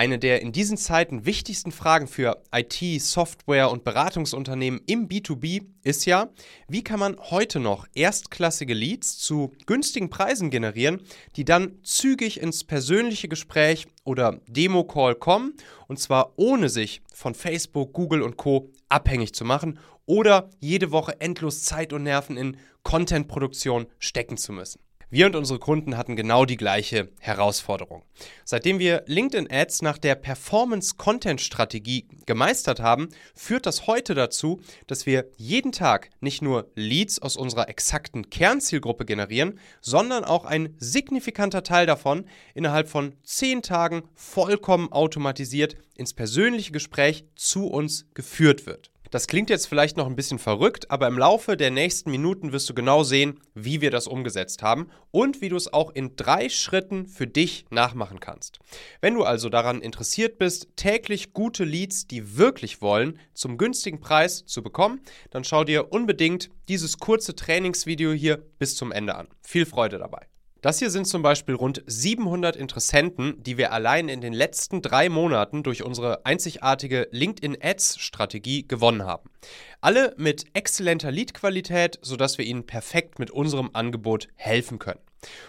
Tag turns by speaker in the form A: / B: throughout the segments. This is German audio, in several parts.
A: Eine der in diesen Zeiten wichtigsten Fragen für IT, Software und Beratungsunternehmen im B2B ist ja, wie kann man heute noch erstklassige Leads zu günstigen Preisen generieren, die dann zügig ins persönliche Gespräch oder Demo-Call kommen und zwar ohne sich von Facebook, Google und Co abhängig zu machen oder jede Woche endlos Zeit und Nerven in Content-Produktion stecken zu müssen. Wir und unsere Kunden hatten genau die gleiche Herausforderung. Seitdem wir LinkedIn Ads nach der Performance-Content-Strategie gemeistert haben, führt das heute dazu, dass wir jeden Tag nicht nur Leads aus unserer exakten Kernzielgruppe generieren, sondern auch ein signifikanter Teil davon innerhalb von 10 Tagen vollkommen automatisiert ins persönliche Gespräch zu uns geführt wird. Das klingt jetzt vielleicht noch ein bisschen verrückt, aber im Laufe der nächsten Minuten wirst du genau sehen, wie wir das umgesetzt haben und wie du es auch in drei Schritten für dich nachmachen kannst. Wenn du also daran interessiert bist, täglich gute Leads, die wirklich wollen, zum günstigen Preis zu bekommen, dann schau dir unbedingt dieses kurze Trainingsvideo hier bis zum Ende an. Viel Freude dabei. Das hier sind zum Beispiel rund 700 Interessenten, die wir allein in den letzten drei Monaten durch unsere einzigartige LinkedIn Ads-Strategie gewonnen haben. Alle mit exzellenter Lead-Qualität, sodass wir ihnen perfekt mit unserem Angebot helfen können.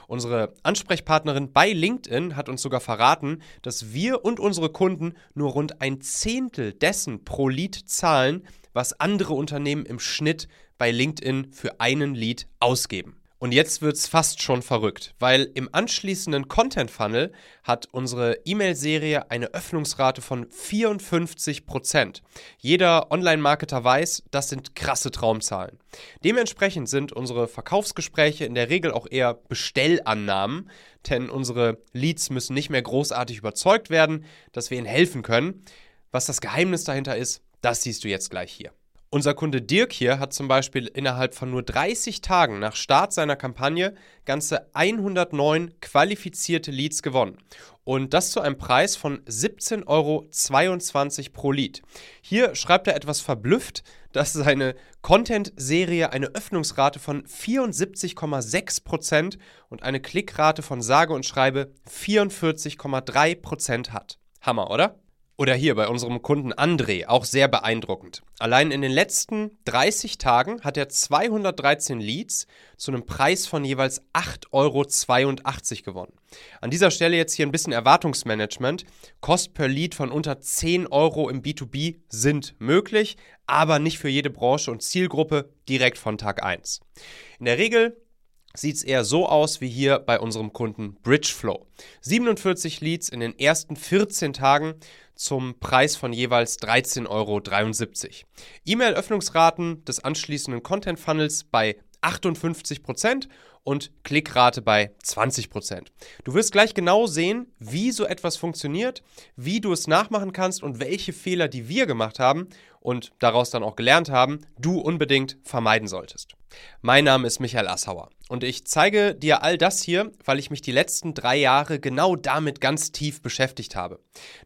A: Unsere Ansprechpartnerin bei LinkedIn hat uns sogar verraten, dass wir und unsere Kunden nur rund ein Zehntel dessen pro Lead zahlen, was andere Unternehmen im Schnitt bei LinkedIn für einen Lead ausgeben. Und jetzt wird es fast schon verrückt, weil im anschließenden Content Funnel hat unsere E-Mail-Serie eine Öffnungsrate von 54%. Jeder Online-Marketer weiß, das sind krasse Traumzahlen. Dementsprechend sind unsere Verkaufsgespräche in der Regel auch eher Bestellannahmen, denn unsere Leads müssen nicht mehr großartig überzeugt werden, dass wir ihnen helfen können. Was das Geheimnis dahinter ist, das siehst du jetzt gleich hier. Unser Kunde Dirk hier hat zum Beispiel innerhalb von nur 30 Tagen nach Start seiner Kampagne ganze 109 qualifizierte Leads gewonnen. Und das zu einem Preis von 17,22 Euro pro Lead. Hier schreibt er etwas verblüfft, dass seine Content-Serie eine Öffnungsrate von 74,6% und eine Klickrate von sage und schreibe 44,3% hat. Hammer, oder? Oder hier bei unserem Kunden André, auch sehr beeindruckend. Allein in den letzten 30 Tagen hat er 213 Leads zu einem Preis von jeweils 8,82 Euro gewonnen. An dieser Stelle jetzt hier ein bisschen Erwartungsmanagement. Kost per Lead von unter 10 Euro im B2B sind möglich, aber nicht für jede Branche und Zielgruppe direkt von Tag 1. In der Regel sieht es eher so aus wie hier bei unserem Kunden Bridgeflow. 47 Leads in den ersten 14 Tagen zum Preis von jeweils 13,73 Euro. E-Mail-Öffnungsraten des anschließenden Content-Funnels bei 58% und Klickrate bei 20%. Du wirst gleich genau sehen, wie so etwas funktioniert, wie du es nachmachen kannst und welche Fehler, die wir gemacht haben und daraus dann auch gelernt haben, du unbedingt vermeiden solltest. Mein Name ist Michael Assauer und ich zeige dir all das hier, weil ich mich die letzten drei Jahre genau damit ganz tief beschäftigt habe.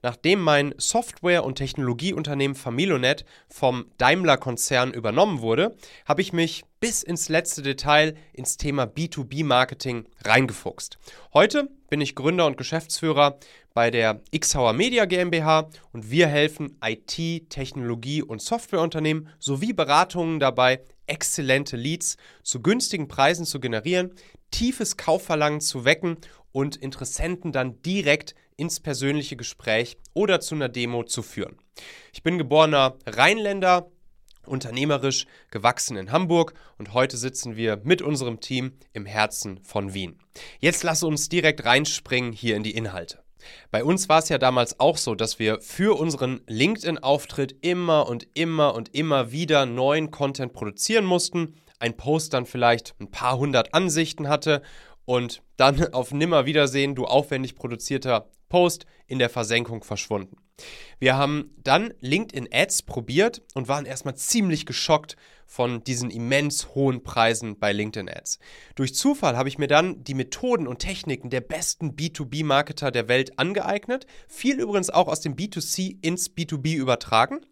A: Nachdem mein Software- und Technologieunternehmen Familonet vom Daimler-Konzern übernommen wurde, habe ich mich bis ins letzte Detail ins Thema B2B-Marketing reingefuchst. Heute bin ich Gründer und Geschäftsführer bei der Xhauer Media GmbH und wir helfen IT, Technologie und Softwareunternehmen sowie Beratungen dabei, exzellente Leads zu günstigen Preisen zu generieren, tiefes Kaufverlangen zu wecken und Interessenten dann direkt ins persönliche Gespräch oder zu einer Demo zu führen. Ich bin geborener Rheinländer, unternehmerisch gewachsen in Hamburg und heute sitzen wir mit unserem Team im Herzen von Wien. Jetzt lass uns direkt reinspringen hier in die Inhalte. Bei uns war es ja damals auch so, dass wir für unseren LinkedIn-Auftritt immer und immer und immer wieder neuen Content produzieren mussten. Ein Post dann vielleicht ein paar hundert Ansichten hatte und dann auf Nimmerwiedersehen du aufwendig produzierter Post in der Versenkung verschwunden. Wir haben dann LinkedIn Ads probiert und waren erstmal ziemlich geschockt von diesen immens hohen Preisen bei LinkedIn Ads. Durch Zufall habe ich mir dann die Methoden und Techniken der besten B2B-Marketer der Welt angeeignet, viel übrigens auch aus dem B2C ins B2B übertragen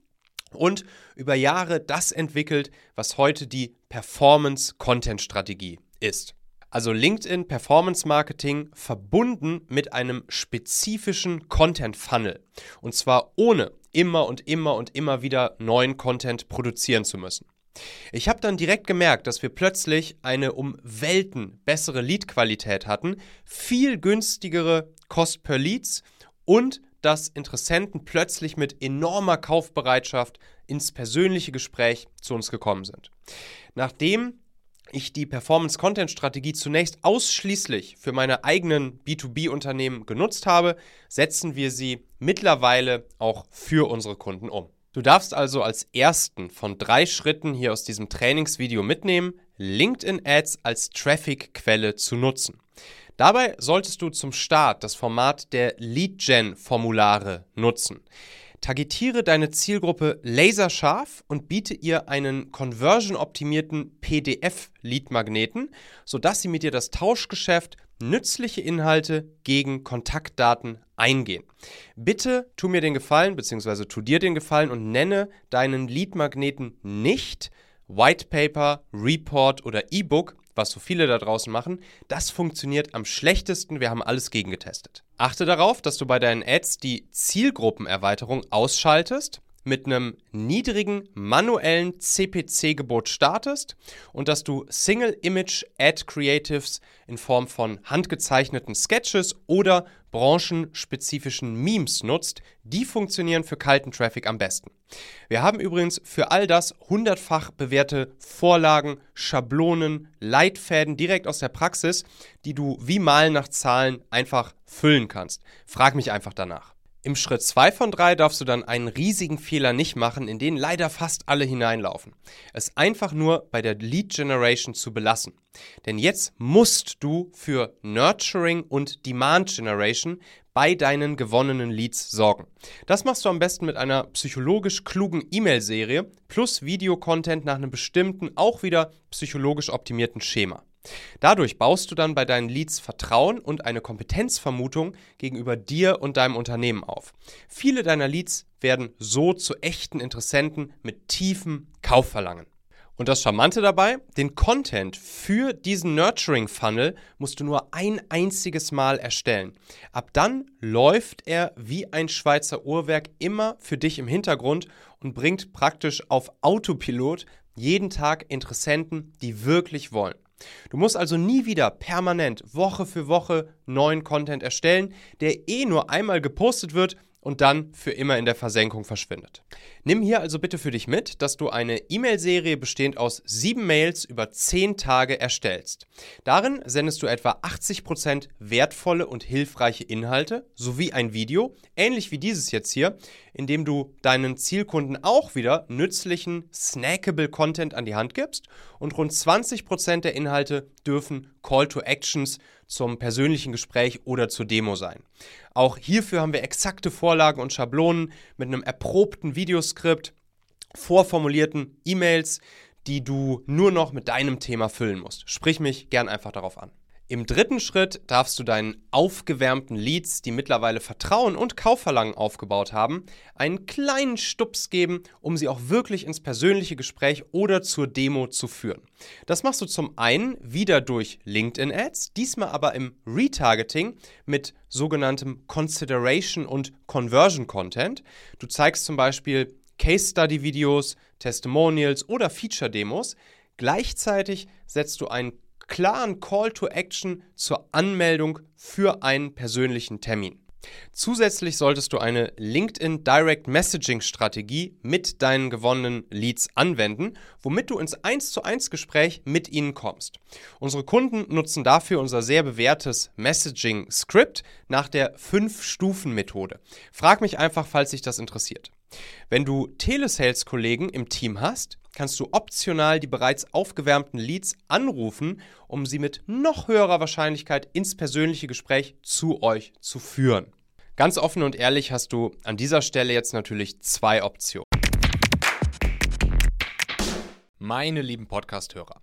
A: und über Jahre das entwickelt, was heute die Performance-Content-Strategie ist. Also LinkedIn Performance Marketing verbunden mit einem spezifischen Content Funnel. Und zwar ohne immer und immer und immer wieder neuen Content produzieren zu müssen. Ich habe dann direkt gemerkt, dass wir plötzlich eine um Welten bessere Leadqualität hatten, viel günstigere Cost per Leads und dass Interessenten plötzlich mit enormer Kaufbereitschaft ins persönliche Gespräch zu uns gekommen sind. Nachdem ich die Performance-Content-Strategie zunächst ausschließlich für meine eigenen B2B-Unternehmen genutzt habe, setzen wir sie mittlerweile auch für unsere Kunden um. Du darfst also als ersten von drei Schritten hier aus diesem Trainingsvideo mitnehmen, LinkedIn Ads als Traffic-Quelle zu nutzen. Dabei solltest du zum Start das Format der Lead-Gen-Formulare nutzen. Targetiere deine Zielgruppe laserscharf und biete ihr einen conversion-optimierten PDF-Lead-Magneten, sodass sie mit dir das Tauschgeschäft nützliche Inhalte gegen Kontaktdaten eingehen. Bitte tu mir den Gefallen, beziehungsweise tu dir den Gefallen und nenne deinen Lead-Magneten nicht White Paper, Report oder E-Book, was so viele da draußen machen. Das funktioniert am schlechtesten. Wir haben alles gegengetestet. Achte darauf, dass du bei deinen Ads die Zielgruppenerweiterung ausschaltest mit einem niedrigen manuellen CPC-Gebot startest und dass du Single Image Ad Creatives in Form von handgezeichneten Sketches oder branchenspezifischen Memes nutzt, die funktionieren für kalten Traffic am besten. Wir haben übrigens für all das hundertfach bewährte Vorlagen, Schablonen, Leitfäden direkt aus der Praxis, die du wie Malen nach Zahlen einfach füllen kannst. Frag mich einfach danach. Im Schritt 2 von 3 darfst du dann einen riesigen Fehler nicht machen, in den leider fast alle hineinlaufen. Es einfach nur bei der Lead Generation zu belassen. Denn jetzt musst du für Nurturing und Demand Generation bei deinen gewonnenen Leads sorgen. Das machst du am besten mit einer psychologisch klugen E-Mail-Serie plus Videocontent nach einem bestimmten, auch wieder psychologisch optimierten Schema. Dadurch baust du dann bei deinen Leads Vertrauen und eine Kompetenzvermutung gegenüber dir und deinem Unternehmen auf. Viele deiner Leads werden so zu echten Interessenten mit tiefem Kaufverlangen. Und das Charmante dabei, den Content für diesen Nurturing Funnel musst du nur ein einziges Mal erstellen. Ab dann läuft er wie ein Schweizer Uhrwerk immer für dich im Hintergrund und bringt praktisch auf Autopilot jeden Tag Interessenten, die wirklich wollen. Du musst also nie wieder permanent Woche für Woche neuen Content erstellen, der eh nur einmal gepostet wird und dann für immer in der Versenkung verschwindet. Nimm hier also bitte für dich mit, dass du eine E-Mail-Serie bestehend aus sieben Mails über zehn Tage erstellst. Darin sendest du etwa 80% wertvolle und hilfreiche Inhalte sowie ein Video, ähnlich wie dieses jetzt hier, in dem du deinen Zielkunden auch wieder nützlichen, snackable Content an die Hand gibst und rund 20% der Inhalte dürfen Call to Actions zum persönlichen Gespräch oder zur Demo sein. Auch hierfür haben wir exakte Vorlagen und Schablonen mit einem erprobten Videoskript, vorformulierten E-Mails, die du nur noch mit deinem Thema füllen musst. Sprich mich gern einfach darauf an. Im dritten Schritt darfst du deinen aufgewärmten Leads, die mittlerweile Vertrauen und Kaufverlangen aufgebaut haben, einen kleinen Stups geben, um sie auch wirklich ins persönliche Gespräch oder zur Demo zu führen. Das machst du zum einen wieder durch LinkedIn Ads, diesmal aber im Retargeting mit sogenanntem Consideration und Conversion Content. Du zeigst zum Beispiel Case Study Videos, Testimonials oder Feature Demos. Gleichzeitig setzt du einen klaren Call to Action zur Anmeldung für einen persönlichen Termin. Zusätzlich solltest du eine LinkedIn Direct Messaging Strategie mit deinen gewonnenen Leads anwenden, womit du ins 1 zu 1 Gespräch mit ihnen kommst. Unsere Kunden nutzen dafür unser sehr bewährtes Messaging Script nach der 5-Stufen-Methode. Frag mich einfach, falls dich das interessiert. Wenn du Telesales-Kollegen im Team hast, kannst du optional die bereits aufgewärmten Leads anrufen, um sie mit noch höherer Wahrscheinlichkeit ins persönliche Gespräch zu euch zu führen. Ganz offen und ehrlich hast du an dieser Stelle jetzt natürlich zwei Optionen. Meine lieben Podcast-Hörer.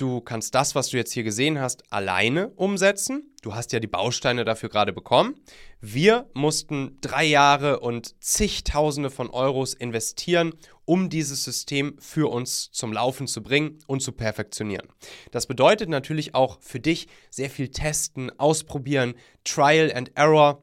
A: Du kannst das, was du jetzt hier gesehen hast, alleine umsetzen. Du hast ja die Bausteine dafür gerade bekommen. Wir mussten drei Jahre und zigtausende von Euros investieren, um dieses System für uns zum Laufen zu bringen und zu perfektionieren. Das bedeutet natürlich auch für dich sehr viel testen, ausprobieren, Trial and Error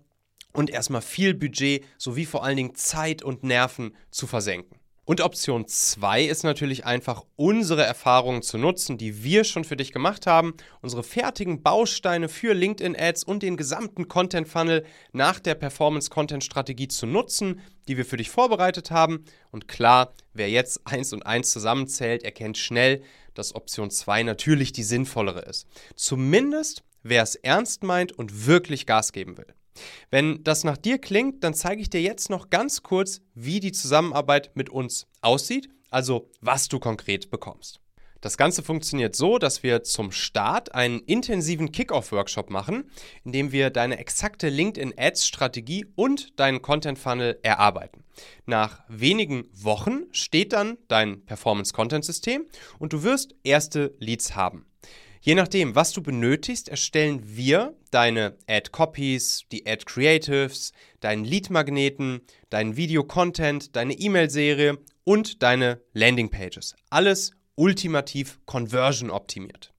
A: und erstmal viel Budget sowie vor allen Dingen Zeit und Nerven zu versenken. Und Option 2 ist natürlich einfach, unsere Erfahrungen zu nutzen, die wir schon für dich gemacht haben, unsere fertigen Bausteine für LinkedIn-Ads und den gesamten Content-Funnel nach der Performance-Content-Strategie zu nutzen, die wir für dich vorbereitet haben. Und klar, wer jetzt eins und eins zusammenzählt, erkennt schnell, dass Option 2 natürlich die sinnvollere ist. Zumindest wer es ernst meint und wirklich Gas geben will. Wenn das nach dir klingt, dann zeige ich dir jetzt noch ganz kurz, wie die Zusammenarbeit mit uns aussieht, also was du konkret bekommst. Das Ganze funktioniert so, dass wir zum Start einen intensiven Kickoff-Workshop machen, in dem wir deine exakte LinkedIn-Ads-Strategie und deinen Content-Funnel erarbeiten. Nach wenigen Wochen steht dann dein Performance-Content-System und du wirst erste Leads haben. Je nachdem, was du benötigst, erstellen wir deine Ad-Copies, die Ad-Creatives, deinen Lead-Magneten, deinen Video-Content, deine E-Mail-Serie und deine Landing-Pages. Alles ultimativ conversion optimiert.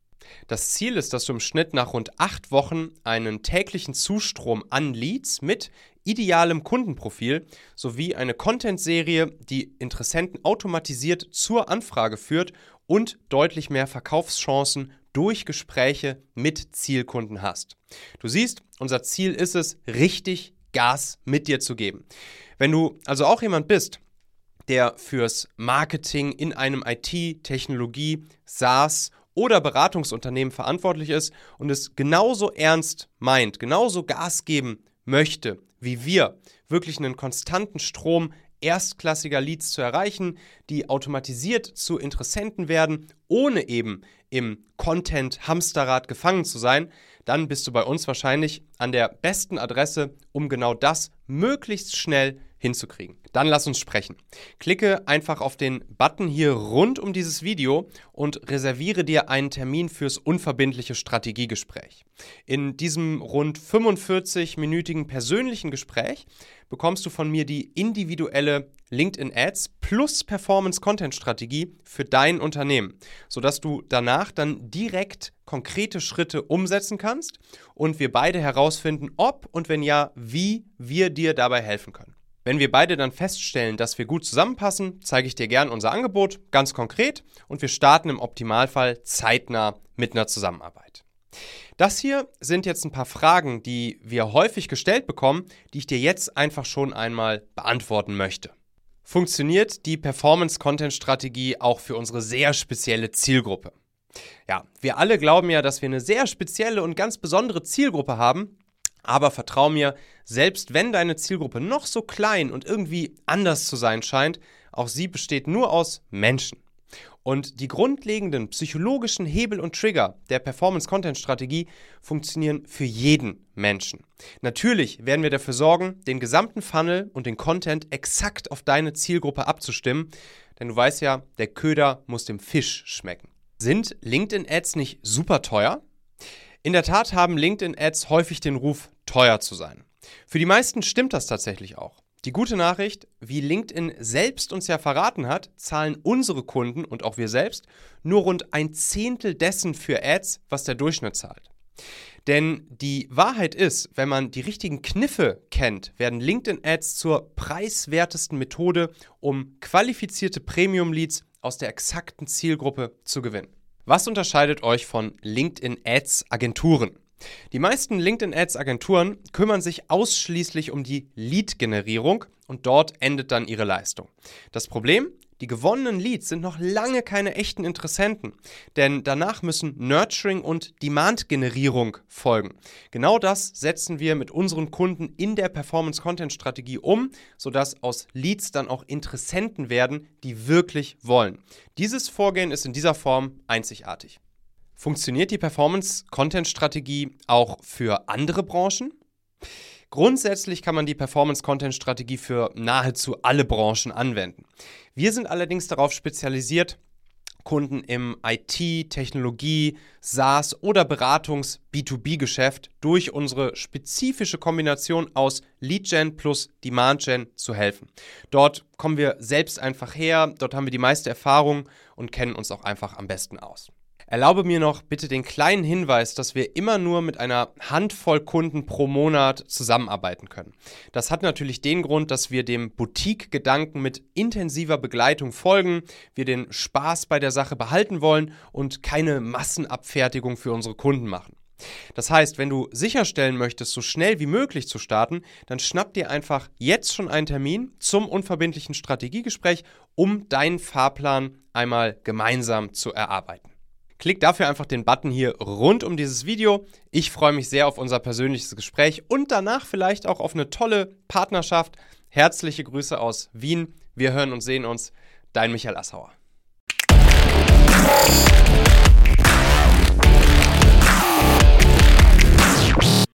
A: Das Ziel ist, dass du im Schnitt nach rund acht Wochen einen täglichen Zustrom an Leads mit idealem Kundenprofil sowie eine Content-Serie, die Interessenten automatisiert zur Anfrage führt und deutlich mehr Verkaufschancen durch Gespräche mit Zielkunden hast. Du siehst, unser Ziel ist es, richtig Gas mit dir zu geben. Wenn du also auch jemand bist, der fürs Marketing in einem IT, Technologie, SaaS oder Beratungsunternehmen verantwortlich ist und es genauso ernst meint, genauso Gas geben möchte wie wir, wirklich einen konstanten Strom erstklassiger Leads zu erreichen, die automatisiert zu Interessenten werden, ohne eben im Content-Hamsterrad gefangen zu sein, dann bist du bei uns wahrscheinlich an der besten Adresse, um genau das möglichst schnell hinzukriegen. Dann lass uns sprechen. Klicke einfach auf den Button hier rund um dieses Video und reserviere dir einen Termin fürs unverbindliche Strategiegespräch. In diesem rund 45-minütigen persönlichen Gespräch bekommst du von mir die individuelle LinkedIn Ads plus Performance Content Strategie für dein Unternehmen, sodass du danach dann direkt konkrete Schritte umsetzen kannst und wir beide herausfinden, ob und wenn ja, wie wir dir dabei helfen können. Wenn wir beide dann feststellen, dass wir gut zusammenpassen, zeige ich dir gern unser Angebot ganz konkret und wir starten im Optimalfall zeitnah mit einer Zusammenarbeit. Das hier sind jetzt ein paar Fragen, die wir häufig gestellt bekommen, die ich dir jetzt einfach schon einmal beantworten möchte. Funktioniert die Performance-Content-Strategie auch für unsere sehr spezielle Zielgruppe? Ja, wir alle glauben ja, dass wir eine sehr spezielle und ganz besondere Zielgruppe haben, aber vertrau mir, selbst wenn deine Zielgruppe noch so klein und irgendwie anders zu sein scheint, auch sie besteht nur aus Menschen. Und die grundlegenden psychologischen Hebel und Trigger der Performance-Content-Strategie funktionieren für jeden Menschen. Natürlich werden wir dafür sorgen, den gesamten Funnel und den Content exakt auf deine Zielgruppe abzustimmen, denn du weißt ja, der Köder muss dem Fisch schmecken. Sind LinkedIn-Ads nicht super teuer? In der Tat haben LinkedIn-Ads häufig den Ruf, teuer zu sein. Für die meisten stimmt das tatsächlich auch. Die gute Nachricht, wie LinkedIn selbst uns ja verraten hat, zahlen unsere Kunden und auch wir selbst nur rund ein Zehntel dessen für Ads, was der Durchschnitt zahlt. Denn die Wahrheit ist, wenn man die richtigen Kniffe kennt, werden LinkedIn-Ads zur preiswertesten Methode, um qualifizierte Premium-Leads aus der exakten Zielgruppe zu gewinnen. Was unterscheidet euch von LinkedIn-Ads-Agenturen? Die meisten LinkedIn-Ads-Agenturen kümmern sich ausschließlich um die Lead-Generierung und dort endet dann ihre Leistung. Das Problem? Die gewonnenen Leads sind noch lange keine echten Interessenten, denn danach müssen Nurturing und Demand-Generierung folgen. Genau das setzen wir mit unseren Kunden in der Performance-Content-Strategie um, sodass aus Leads dann auch Interessenten werden, die wirklich wollen. Dieses Vorgehen ist in dieser Form einzigartig. Funktioniert die Performance-Content-Strategie auch für andere Branchen? Grundsätzlich kann man die Performance-Content-Strategie für nahezu alle Branchen anwenden. Wir sind allerdings darauf spezialisiert, Kunden im IT, Technologie, SaaS oder Beratungs-B2B-Geschäft durch unsere spezifische Kombination aus Lead-Gen plus Demand-Gen zu helfen. Dort kommen wir selbst einfach her, dort haben wir die meiste Erfahrung und kennen uns auch einfach am besten aus. Erlaube mir noch bitte den kleinen Hinweis, dass wir immer nur mit einer Handvoll Kunden pro Monat zusammenarbeiten können. Das hat natürlich den Grund, dass wir dem Boutique-Gedanken mit intensiver Begleitung folgen, wir den Spaß bei der Sache behalten wollen und keine Massenabfertigung für unsere Kunden machen. Das heißt, wenn du sicherstellen möchtest, so schnell wie möglich zu starten, dann schnapp dir einfach jetzt schon einen Termin zum unverbindlichen Strategiegespräch, um deinen Fahrplan einmal gemeinsam zu erarbeiten. Klick dafür einfach den Button hier rund um dieses Video. Ich freue mich sehr auf unser persönliches Gespräch und danach vielleicht auch auf eine tolle Partnerschaft. Herzliche Grüße aus Wien. Wir hören und sehen uns. Dein Michael Assauer.